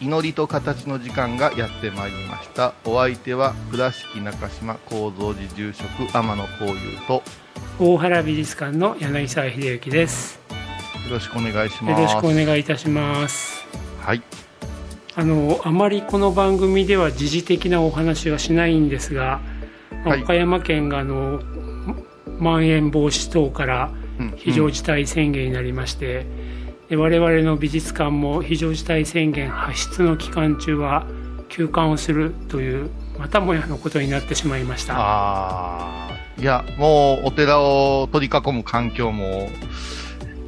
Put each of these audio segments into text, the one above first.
祈りと形の時間がやってまいりました。お相手は倉敷中島幸三寺住職天野幸雄と。大原美術館の柳沢秀幸です。よろしくお願いします。よろしくお願いいたします。はい。あのあまりこの番組では時事的なお話はしないんですが、はい。岡山県があのまん延防止等からうん。非常事態宣言になりまして、で我々の美術館も非常事態宣言発出の期間中は休館をするというまたもやのことになってしまいました。いやもうお寺を取り囲む環境も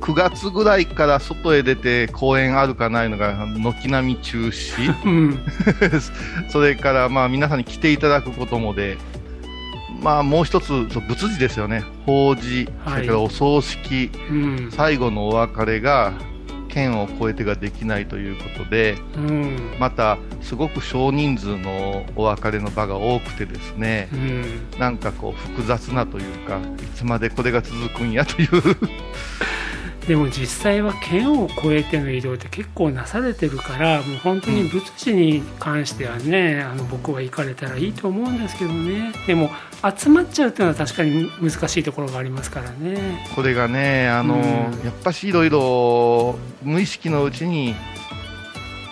9月ぐらいから外へ出て公園あるかないのが軒並み中止。うん。それからまあ皆さんに来ていただくこともで、まあもう一つ、そう仏事ですよね。法事、はい。それからお葬式、うん。最後のお別れが、県を越えてができないということで、うん。また、すごく少人数のお別れの場が多くてですねう、ん。なんかこう複雑なというか、いつまでこれが続くんやという、でも実際は県を越えての移動って結構なされてるからもう本当に仏事に関してはね、あの僕は行かれたらいいと思うんですけどね。でも集まっちゃうっていうのは確かに難しいところがありますからね。これがね、あの、うん。やっぱしいろいろ無意識のうちに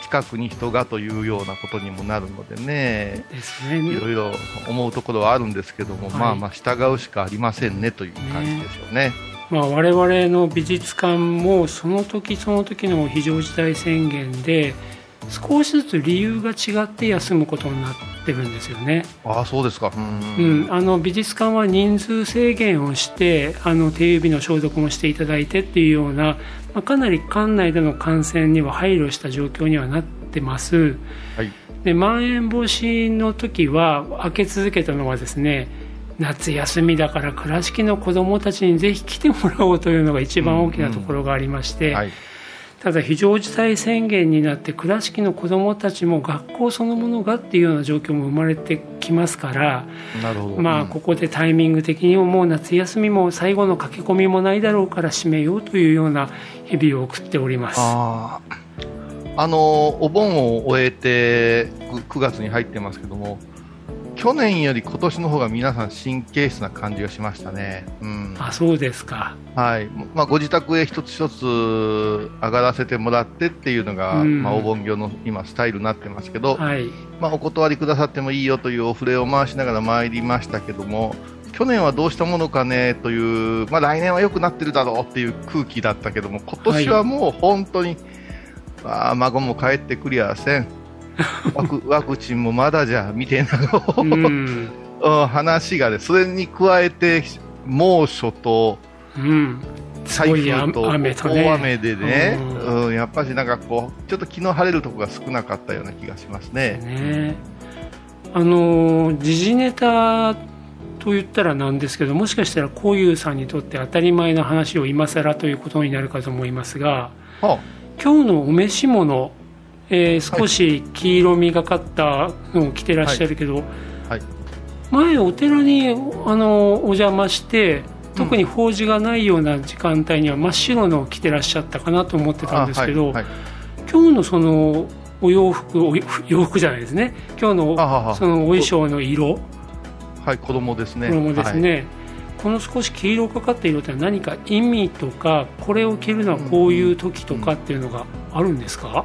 近くに人がというようなことにもなるのでね、ですね。いろいろ思うところはあるんですけども、はい。まあまあ従うしかありませんねという感じでしょうね。まあ、我々の美術館もその時その時の非常事態宣言で少しずつ理由が違って休むことになってるんですよね。ああ、そうですか。うんうん、あの美術館は人数制限をしてあの手指の消毒もしていただいてっていうような、まあ、かなり館内での感染には配慮した状況にはなってますはい。でまん延防止の時は開け続けたのはですね夏休みだから倉敷の子どもたちにぜひ来てもらおうというのが一番大きなところがありまして、はい。ただ非常事態宣言になって倉敷の子どもたちも学校そのものがっていうような状況も生まれてきますからなるほど。まあ、うんここでタイミング的にももう夏休みも最後の駆け込みもないだろうから締めようというような日々を送っております。あの、お盆を終えてく9月に入ってますけども、去年より今年の方が皆さん神経質な感じがしましたね。うん。あそうですか。はい。まあ、ご自宅へ一つ一つ上がらせてもらってっていうのが、うんまあ、お盆業の今スタイルになってますけど、はい。まあ、お断りくださってもいいよというお触れを回しながら参りましたけども、去年はどうしたものかねという、まあ、来年は良くなってるだろうっていう空気だったけども、今年はもう本当に、ああ孫も帰ってくりゃせん。ワクワクチンもまだじゃ、みたいな話がね、それに加えて、猛暑と、うん。台風と大雨でね、ううん、やっぱしなんかこう、ちょっと昨日晴れるところが少なかったような気がしますね。ね。あの時事ネタと言ったらなんですけどもしかしたらこういうさんにとって当たり前の話を今更ということになるかと思いますがは今日のお召し物、えー少し黄色みがかったのを着てらっしゃるけど、はい。前お寺にあのお邪魔して特に法事がないような時間帯には真っ白のを着てらっしゃったかなと思ってたんですけど、あはい。はい今日のそのお洋服お洋服じゃないですね。今日のそのお衣装の色。はい、子供ですね。衣ですね、はい。この少し黄色かかった色って何か意味とかこれを着るのはこういう時とかっていうのがあるんですか、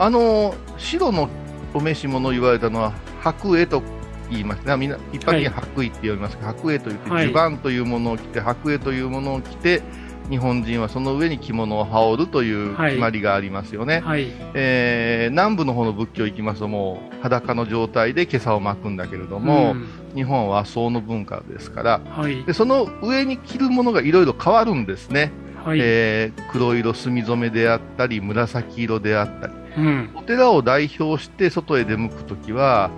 あの白のお召し物言われたのは白衣と言いまして、みんな一般的に白衣って呼びますけど、白衣といって、はい。襦袢というものを着て、白衣というものを着て、日本人はその上に着物を羽織るというはい。決まりがありますよね。はい。えー南部の方の仏教行きますと、もう裸の状態で袈裟を巻くんだけれども、うん。日本は僧の文化ですから、はい。でその上に着るものがいろいろ変わるんですね、はい、えー黒色墨染めであったり、紫色であったり、うん。お寺を代表して外へ出向くときは、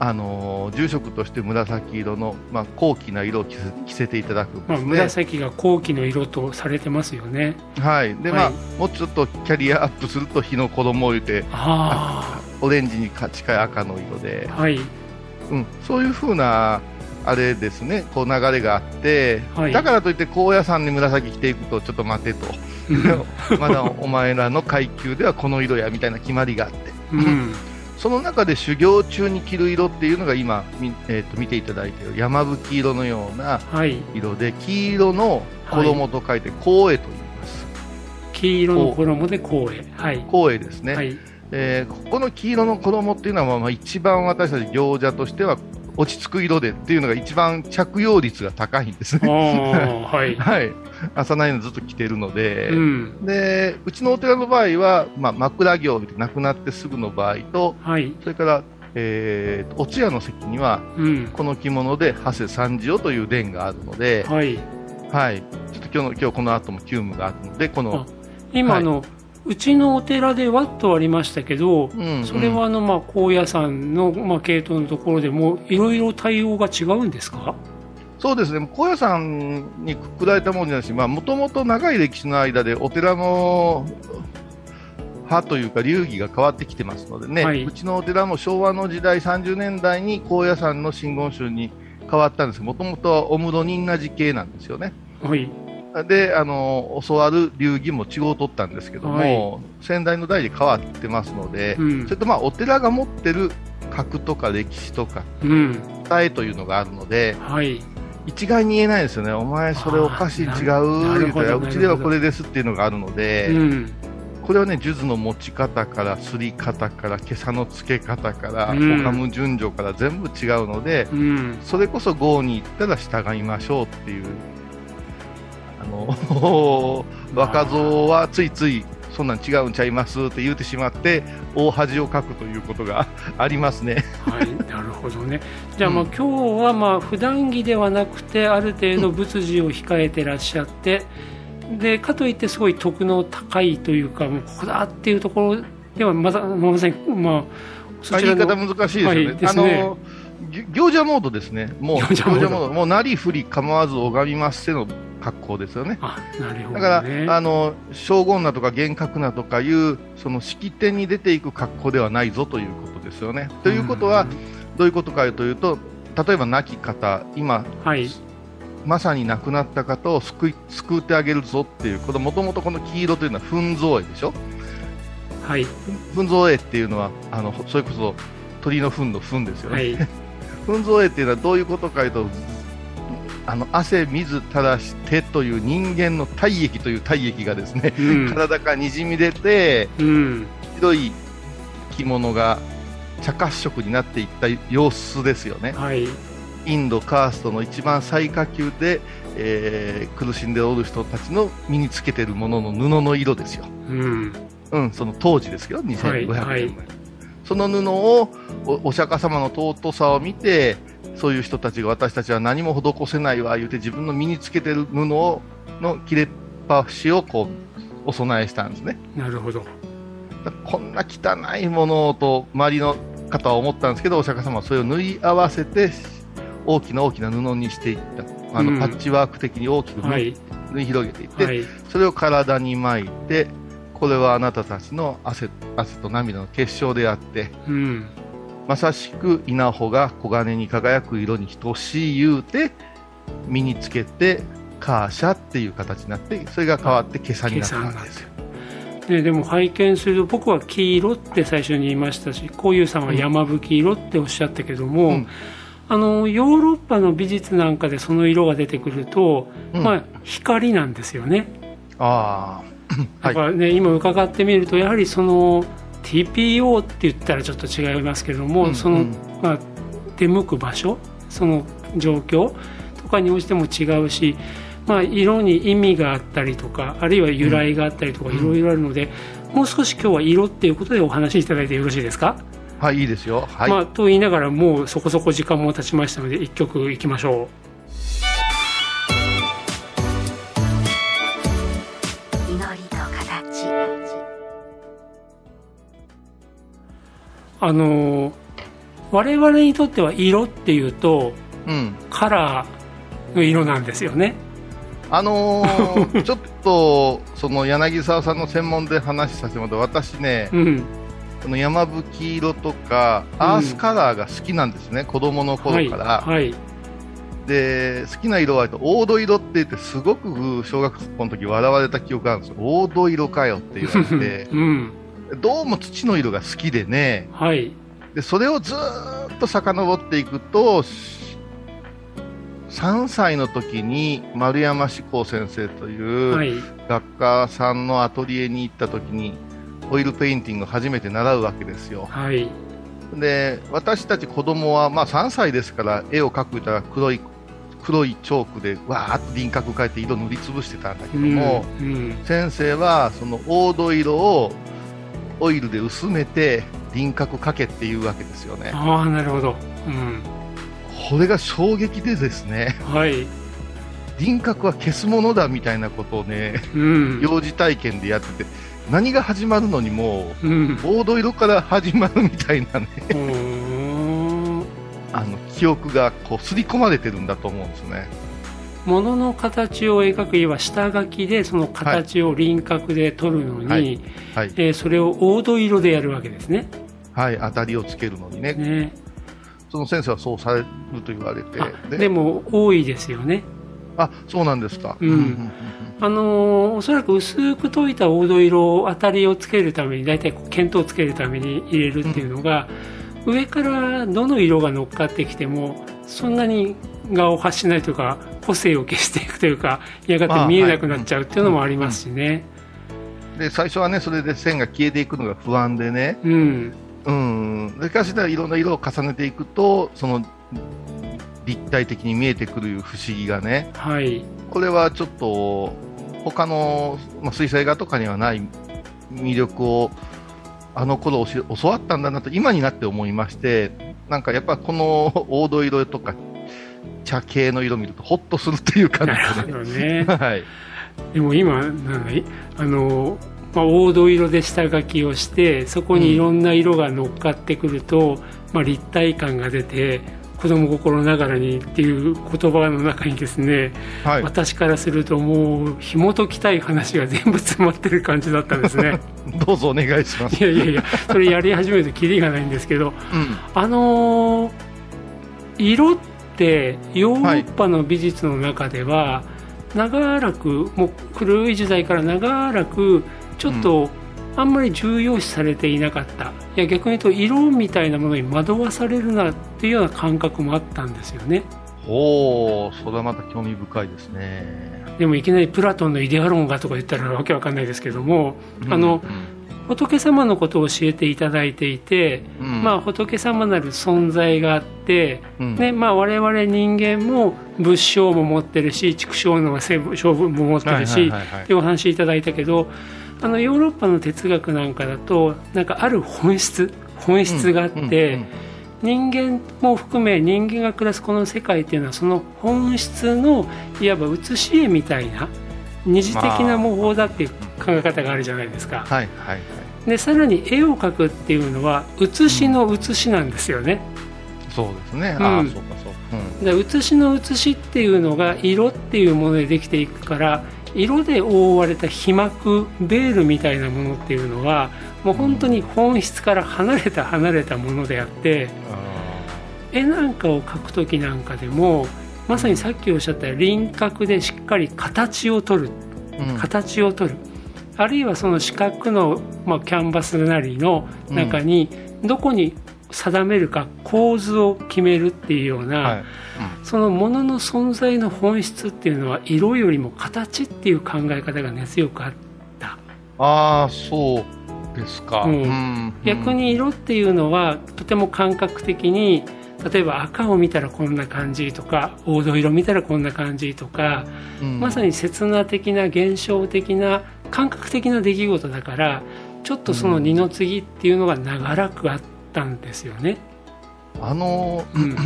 あのー住職として紫色の、まあ、高貴な色を着せ着せていただくんまあ。紫が後期の色とされてますよね。はい。で、まあはい、もうちょっとキャリアアップすると日の子供を言うて、あオレンジに近い赤の色で。あ、はい。うん、そういうふうな、あれですね、こう流れがあって、はい。だからといって高野山に紫着ていくと、ちょっと待てと。まだお前らの階級ではこの色やみたいな決まりがあって、うん。その中で修行中に着る色っていうのが今、みえー、と見ていただいている山吹色のようなはい。色で、黄色の衣と書いて光栄と言います。黄色の衣で光栄。はい。光栄ですね。はい。えーここの黄色の衣っていうのは、まあまあ、一番私たち行者としては落ち着く色でっていうのが一番着用率が高いんですあね。あ はい。はい。朝ないのずっと着てるので、うん。で、うちのお寺の場合は、まあ、枕行で亡くなってすぐの場合と、はい。それから、えーお通夜の席には、うん。この着物で長谷三次という伝があるので、はい。はい。ちょっと今日の、今日この後も急務があるので、この、今、はいうちのお寺でワットありましたけど、うんそれはあの、まあ、高野山の、まあ、系統のところでもいろいろ対応が違うんですか？そうですね、高野山にくくられたものじゃないし、もともと長い歴史の間でお寺の派というか流儀が変わってきてますのでね、はい。うちのお寺も昭和の時代30年代に高野山の真言宗に変わったんです。もともとはお室仁和寺系なんですよね。はいで、あの、教わる流儀も違うを取ったんですけども、はい。先代の代で変わってますので、うん。それとまあお寺が持ってる格とか歴史とかうん。伝えというのがあるので、はい。一概に言えないですよね、お前それおかしい、違なう、言ううちではこれですっていうのがあるので、うん。これはね、数珠の持ち方から、すり方から、今朝の付け方から、うん。おかむ順序から全部違うので、うん。それこそ郷に行ったら従いましょうっていう、あの、若造はついつい、そんなん違うんちゃいますって言うてしまって、大恥をかくということが ありますね。はい、なるほどね。じゃあ、まあ、うん今日は、まあ、普段着ではなくて、ある程度仏事を控えてらっしゃって。で、かといって、すごい徳の高いというか、もうここだっていうところでは、まだ、ません、まあ。そちらの言い方難しいですよね。はいですねあのぎ行者モードですね。もう行者モードもうなりふり構わず拝みますせの格好ですよね。あ、なるほど、だから、ね。あの荘厳なとか厳格なとかいうその式典に出ていく格好ではないぞということですよね。ということは、どういうことかというと、例えば亡き方、今うん、はい、まさに亡くなった方を救い救ってあげるぞっていう、このもともとこの黄色というのは糞造絵でしょ？はい、糞造絵っていうのはあのそれこそ鳥の糞の糞ですよね。はい、糞造絵っていうのはどういうことかというと、あの汗水垂らしてという人間の体液という体液がですね、うん、体からにじみ出て、うん、白い着物が茶褐色になっていった様子ですよね。はい、インドカーストの一番最下級で、えー苦しんでおる人たちの身につけているものの布の色ですよ。うん、うん、その当時ですよ、2500年前。はいはいその布をおお釈迦様の尊さを見て、そういう人たちが私たちは何も施せないわ、言うて自分の身につけてる布をの切れっ端をこうお供えしたんですね。なるほど。こんな汚いものと周りの方は思ったんですけど、お釈迦様はそれを縫い合わせて大きな大きな布にしていった。あの、うんパッチワーク的に大きく縫,、はいい、縫い広げていって、はい、それを体に巻いて、これはあなたたちの汗汗と涙の結晶であって、うん、まさしく稲穂が黄金に輝く色に等しい言うて、身につけて、カーシャっていう形になって、それが変わって今朝になったわけですよ。ね、でも拝見すると僕は黄色って最初に言いましたしこういうさんは山吹色っておっしゃったけども、うんあのヨーロッパの美術なんかでその色が出てくると、うんまあ、光なんですよねああ、はい。だからね、今伺ってみるとやはりその TPO って言ったらちょっと違いますけれども、うんその、うんまあ、出向く場所その状況とかに応じても違うし、まあ、色に意味があったりとかあるいは由来があったりとかいろいろあるので、もう少し今日は色っていうことでお話しいただいてよろしいですか、はい、いいですよ。はい。まあ、と言いながらもうそこそこ時間も経ちましたので1曲いきましょ祈あの我々にとっては色っていうとうん。カラーの色なんですよねあのー ちょっと、その柳沢さんの専門で話させてもらって、私ね、うんこの山吹色とか、アースカラーが好きなんですね、子供の頃から。はい、はい、で、好きな色は黄土色って言って、すごく小学校の時笑われた記憶があるんですよ。黄土色かよって言われて、うんどうも土の色が好きでね、はい。でそれをずーっと遡っていくと、3歳の時に丸山志功先生という、はい。学家さんのアトリエに行った時にオイルペインティングを初めて習うわけですよ。はい。で私たち子供はまあ3歳ですから絵を描くたら黒い黒いチョークでわーっと輪郭描いて色塗りつぶしてたんだけども、うん。先生はその黄土色をオイルで薄めて輪郭描けっていうわけですよね。ああなるほど、うん、これが衝撃でですねはい、輪郭は消すものだみたいなことをねうん。幼児体験でやってて何が始まるのにもううん。黄土色から始まるみたいなね。あの記憶がこう刷り込まれてるんだと思うんですね物の形を描くいわ下書きでその形を輪郭で取るのに、はい。はい、えーそれを黄土色でやるわけですね。はい、当たりをつけるのにね。ね。その先生はそうされると言われて。あでも多いですよね。あそうなんですか、うん。うんあのーおそらく薄く溶いた黄土色を当たりをつけるために大体見当をつけるために入れるっていうのが、上からどの色が乗っかってきてもそんなに顔を発しないというか個性を消していくというかやがて見えなくなっちゃうっていうのもありますしね。で最初はねそれで線が消えていくのが不安でね。うん。うん。でかしらいろんな色を重ねていくとその立体的に見えてくる不思議がね。はい。これはちょっと他の、まあ、水彩画とかにはない魅力をあの頃教わったんだなと今になって思いましてなんかやっぱこの 黄土色とか茶系の色見るとほっとするっていう感じでどね。ね。はい。でも今なんだい？あの、まあ、黄土色で下書きをしてそこにいろんな色が乗っかってくると、まあ、立体感が出て子供心ながらにっていう言葉の中にですね、はい。私からするともう紐解きたい話が全部詰まってる感じだったんですね どうぞお願いします。いやいやいやそれやり始めるとキリがないんですけどうん。あのー色ってヨーロッパの美術の中では長らくもう古い時代から長らくちょっとあんまり重要視されていなかった、いや逆に言うと色みたいなものに惑わされるなっていうような感覚もあったんですよね。おー、それはまた興味深いですね。でもいきなりプラトンのイデア論がとか言ったらわけわかんないですけども、あの仏様のことを教えていただいていて、うん、まあ、仏様なる存在があって、うんねまあ、我々人間も仏性も持ってるし畜生の性性分も持ってるし、はいはいお話いただいたけどあのヨーロッパの哲学なんかだとなんかある本質本質があって、人間も含め人間が暮らすこの世界っていうのはその本質のいわば写し絵みたいな二次的な模倣だっていう考え方があるじゃないですか。はいはいはい。でさらに絵を描くっていうのは写しの写しなんですよね。そうですね。うんああ、そうかそう。うん。で写しの写しっていうのが色っていうものでできていくから色で覆われた皮膜ベールみたいなものっていうのはもう本当に本質から離れた離れたものであって絵なんかを描く時なんかでもまさにさっきおっしゃった輪郭でしっかり形を取るうん形を取るあるいはその四角の、まあ、キャンバスなりの中にどこに定めるか構図を決めるっていうような、はい。そのものの存在の本質っていうのは色よりも形っていう考え方が根強くあった。ああ、そうですか。うん。ん。逆、に色っていうのはとても感覚的に例えば赤を見たらこんな感じとか黄土色見たらこんな感じとか、うん。まさに刹那的な現象的な感覚的な出来事だからちょっとその二の次っていうのが長らくあったんですよね。あのうん。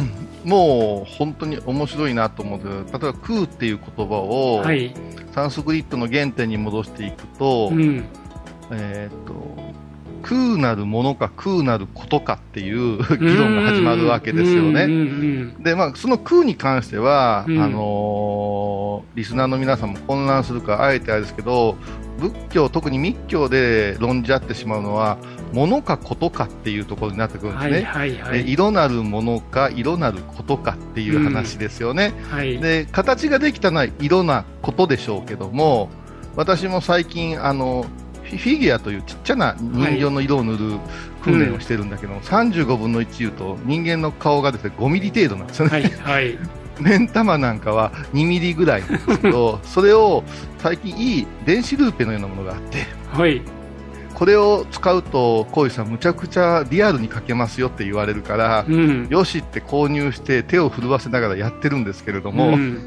もう本当に面白いなと思う例えば「空」っていう言葉をはい、サンスクリットの原点に戻していくと,、うん。えー、と空なるものか空なることかっていう議論が始まるわけですよね。うんうんでまあ、その空に関しては、うん。あのーリスナーの皆さんも混乱するからあえてあれですけど仏教特に密教で論じ合ってしまうのは物かことかっていうところになってくるんですね。はいはい色なるものか色なることかっていう話ですよね、はい。で形ができたのは色なことでしょうけども私も最近あのフィギュアというちっちゃな人形の色を塗る訓練をしてるんだけども、35分の1言うと人間の顔がですね5ミリ程度なんですよね、はいはい。目ん玉なんかは2ミリぐらいなんですけど それを最近いい電子ルーペのようなものがあってはい。これを使うとこういうさんむちゃくちゃリアルに描けますよって言われるから、うん。よしって購入して手を震わせながらやってるんですけれども、うん。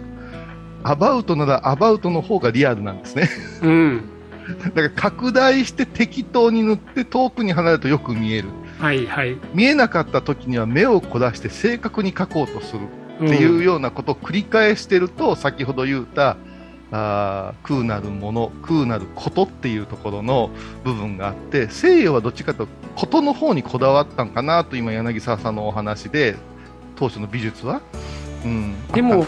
アバウトならアバウトの方がリアルなんですね。うんだから拡大して適当に塗って遠くに離れるとよく見える。はいはい。見えなかった時には目を凝らして正確に描こうとするっていうようなことを繰り返してると、先ほど言ったあー空なるもの、空なることっていうところの部分があって、西洋はどっちかというと、ことの方にこだわったんかなと今、柳沢さんのお話で、当初の美術は、うん、でも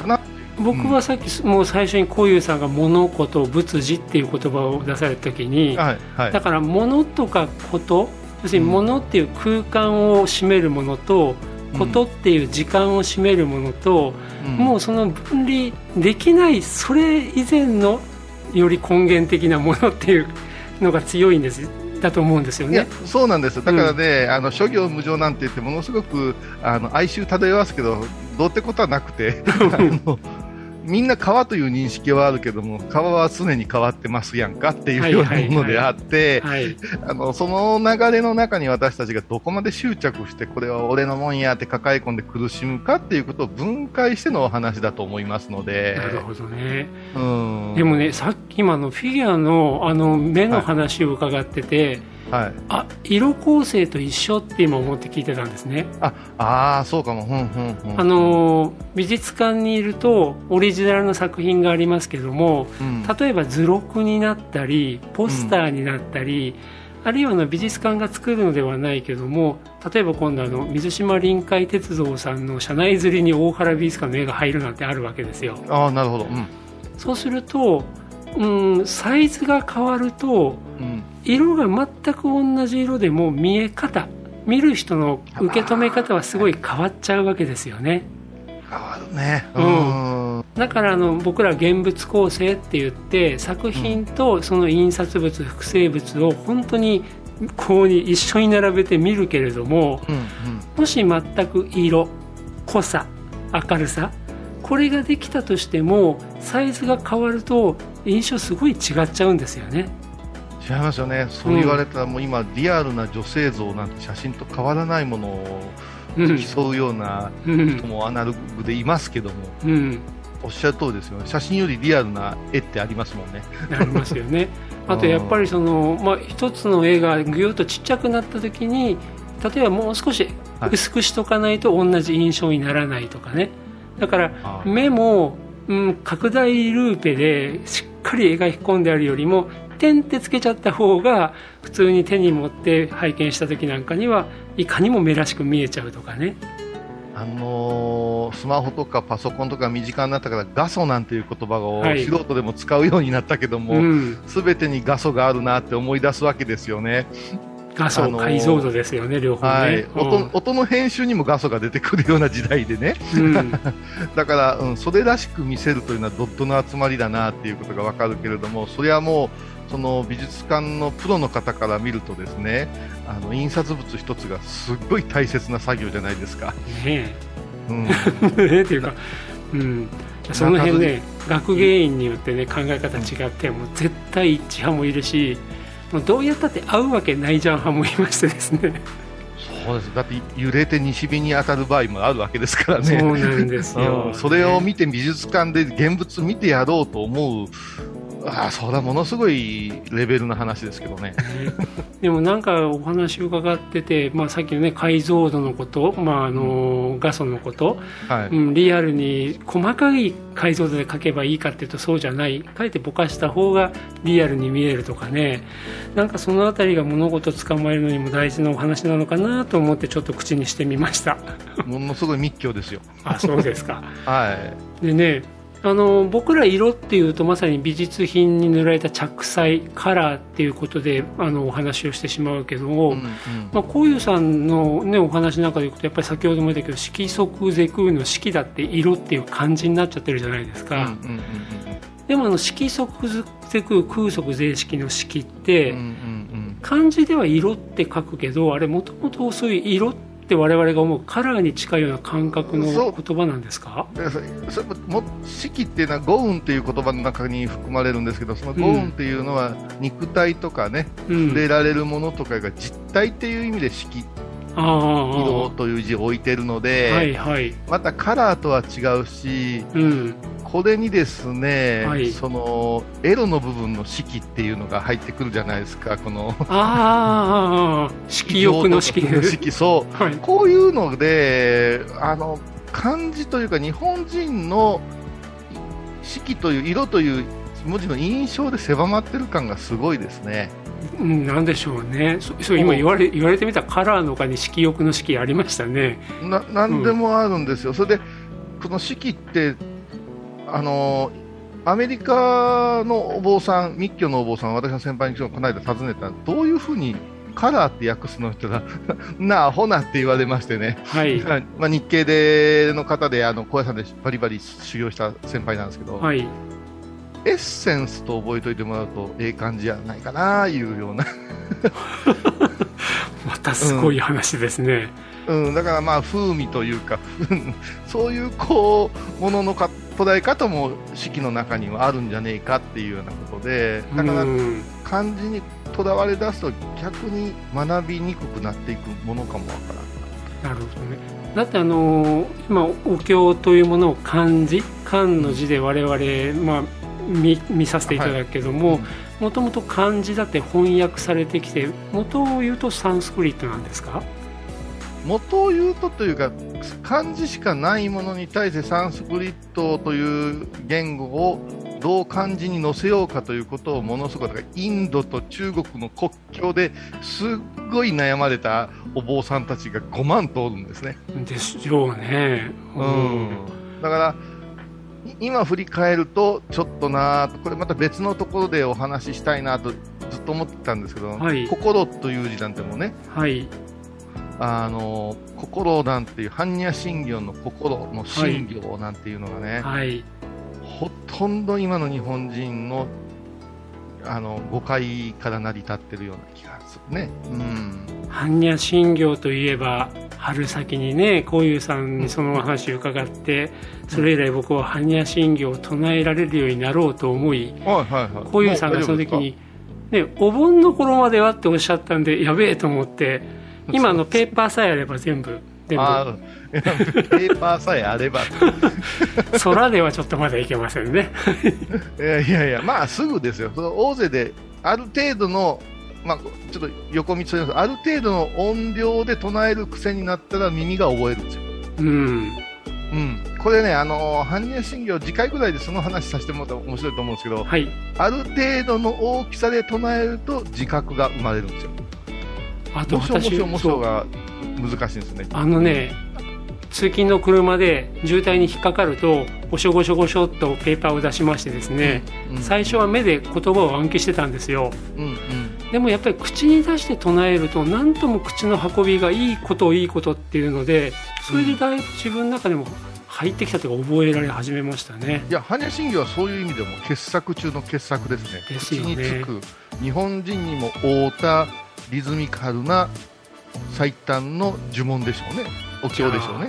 僕はさっきもう最初にこういうさんが物事仏事っていう言葉を出された時にはいはい。だから物とかこと要するに物っていう空間を占めるものとことっていう時間を占めるものとうん。もうその分離できないそれ以前のより根源的なものっていうのが強いんですだと思うんですよね。そうなんです、だからね、あの諸行無常なんて言って、ものすごくあの哀愁漂わすけど、どうってことはなくて、あのみんな川という認識はあるけども、川は常に変わってますやんかっていうようなものであって、その流れの中に私たちがどこまで執着して、これは俺のもんやって抱え込んで苦しむかっていうことを分解してのお話だと思いますので、なるほどね。うん。でもね、さっき今のフィギュアのあの目の話を伺ってて、はい、あ色構成と一緒って今思って聞いてたんですね。ああー、そうかも、うんうんうん、あの美術館にいるとオリジナルの作品がありますけどもうん。例えば図録になったりポスターになったり、あるいはあの美術館が作るのではないけども例えば今度あの水島臨海鉄道さんの車内釣りに大原美術館の絵が入るなんてあるわけですよ。ああ、なるほど、うん。そうするとうんサイズが変わるとうん色が全く同じ色でも見え方見る人の受け止め方はすごい変わっちゃうわけですよね。変わるね。ううんん。だからあの僕ら現物構成って言って作品とその印刷物複製物を本当にこうに一緒に並べて見るけれどもうん。もし全く色濃さ明るさこれができたとしてもサイズが変わると印象すごい違っちゃうんですよね。違いますよね。そう言われたら、もう今、リアルな女性像なんて写真と変わらないものをうん競うようなうん人もアナログでいますけども、うんおっしゃる通りですよね。写真よりリアルな絵ってありますもんね。なりますよね。あとやっぱりその、まあ、一つの絵がぐよっとちっちゃくなった時に例えばもう少しはい薄くしとかないと同じ印象にならないとかねだからあ目も、うん、拡大ルーペでしっかり描き込んであるよりも点ってつけちゃった方が普通に手に持って拝見した時なんかにはいかにも目らしく見えちゃうとかね。あのースマホとかパソコンとか身近になったから画素なんていう言葉をはい素人でも使うようになったけども、うん、すべてに画素があるなって思い出すわけですよね。画素あのー解像度ですよね、両方ね。はい、うん音音の編集にも画素が出てくるような時代でね。うん だから、うん、それらしく見せるというのはドットの集まりだなっていうことがわかるけれども、それはもう、その美術館のプロの方から見るとですね、あの印刷物一つがすっごい大切な作業じゃないですか。ねうん、え っていうか、うん、その辺ね学芸員によってね考え方違ってもう絶対一致派もいるしもうどうやったって合うわけないじゃん派もいましてですね。そうです。だって揺れて西日に当たる場合もあるわけですからね。そうなんですよ、うん。それを見て美術館で現物見てやろうと思う、ああ、それはものすごいレベルの話ですけどね。ね でもなんかお話伺ってて、まあ、さっきのね解像度のこと、まあ、あの画素のこと、はい。うん、リアルに細かい解像度で描けばいいかっていうとそうじゃないかえってぼかした方がリアルに見えるとかねなんかそのあたりが物事を捕まえるのにも大事なお話なのかなと思ってちょっと口にしてみました ものすごい密教ですよ。あそうですか はい。でねあの僕ら色っていうとまさに美術品に塗られた着彩カラーっていうことであのお話をしてしまうけども、うんうん。まあ、こういうさんの、ね、お話の中でいくとやっぱり先ほども言ったけど色即是空の色だって色っていう漢字になっちゃってるじゃないですか、うんうんうんでもあの色即是空空即是色の色って、うんうんうん漢字では色って書くけどあれもともとそういう色って我々が思うカラーに近いような感覚の言葉なんですか？それ四季っていうのは五運っていう言葉の中に含まれるんですけどその五運っていうのは肉体とかね、うん。触れられるものとかが実体っていう意味で四季。ああ色という字を置いてるので、はいはい。またカラーとは違うしうんこれにですね、はい。そのエロの部分の四季っていうのが入ってくるじゃないですかこの。ああ色欲の色色四季そう。はい。こういうので、あの漢字というか、日本人の四季という色という文字の印象で狭まってる感がすごいですね。うん、なんでしょうね。そそう今言われ言われてみたらカラーの他に色欲の色ありましたね。ななんでもあるんですよ、それでこの四季ってあのアメリカのお坊さん、密教のお坊さん、私の先輩にこの間尋ねた。ら、どういうふうにカラーって訳すのって言ったら、なあ、ほなって言われましてね、はい。まあ、日系での方で、あの高野山でバリバリ修行した先輩なんですけど、はい。エッセンスと覚えておいてもらうと、ええ感じじゃないかないうような、またすごい話ですね、うん、だからまあ風味というか、そういうこうもののか捉え方も四季の中にはあるんじゃねえかっていうようなことで、だからうん。漢字にとらわれ出すと逆に学びにくくなっていくものかもわからん。な。るほどね。だってあのー今お経というものを漢字漢の字で我々、まあ、見見させていただくけどももともと漢字だって翻訳されてきて元を言うとサンスクリットなんですか？元を言うとというか漢字しかないものに対してサンスクリットという言語をどう漢字に載せようかということをものすごくインドと中国の国境ですっごい悩まれたお坊さんたちが5万通るんですね。でしょうね。うん、だからい今振り返るとちょっとなとこれまた別のところでお話ししたいなとずっと思ってたんですけど、はい。心という字なんてもねはいあの心なんていう般若心経の心の心経なんていうのがね、はい。ほとんど今の日本人のあの誤解から成り立ってるような気がするね。うん。般若心経といえば春先にねこういうさんにそのお話を伺ってそれ以来僕は般若心経を唱えられるようになろうと思いはいはいはい。こういうさんがその時に、ね、お盆の頃まではっておっしゃったんでやべえと思って 今あのペーパーさえあれば全部全あ部ーペーパーさえあれば。空ではちょっとまだいけませんね。いやいやいや、まあすぐですよ、その大勢である程度の、まあ、ちょっと横道といいますある程度の音量で唱える癖になったら耳が覚えるんですよ。うん。うん、これね、あの般若心経、次回ぐらいでその話させてもらったら面白いと思うんですけど、はい。ある程度の大きさで唱えると自覚が生まれるんですよ。あと私ょもしょが難しいんですね。あのね通勤の車で渋滞に引っかかるとごしょごしょごしょっとペーパーを出しましてですね、うん。最初は目で言葉を暗記してたんですよ。うんうん。でもやっぱり口に出して唱えると何とも口の運びがいいこといいことっていうのでそれでだいぶ自分の中でも入ってきたというか覚えられ始めましたね。いや、般若心経はそういう意味でも傑作中の傑作ですね。ですよね。口につく、日本人にも合うたリズミカルな最短の呪文でしょうね。お経でしょうね。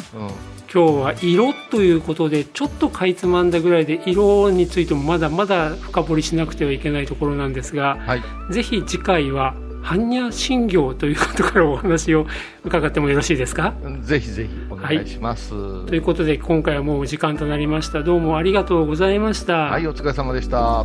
今日は色ということでちょっとかいつまんだぐらいで色についてもまだまだ深掘りしなくてはいけないところなんですがうん、はい。ぜひ次回は般若心経ということからお話を伺ってもよろしいですか？ぜひぜひお願いします。ということで今回はもうお時間となりましたどうもありがとうございました、はい、お疲れ様でした。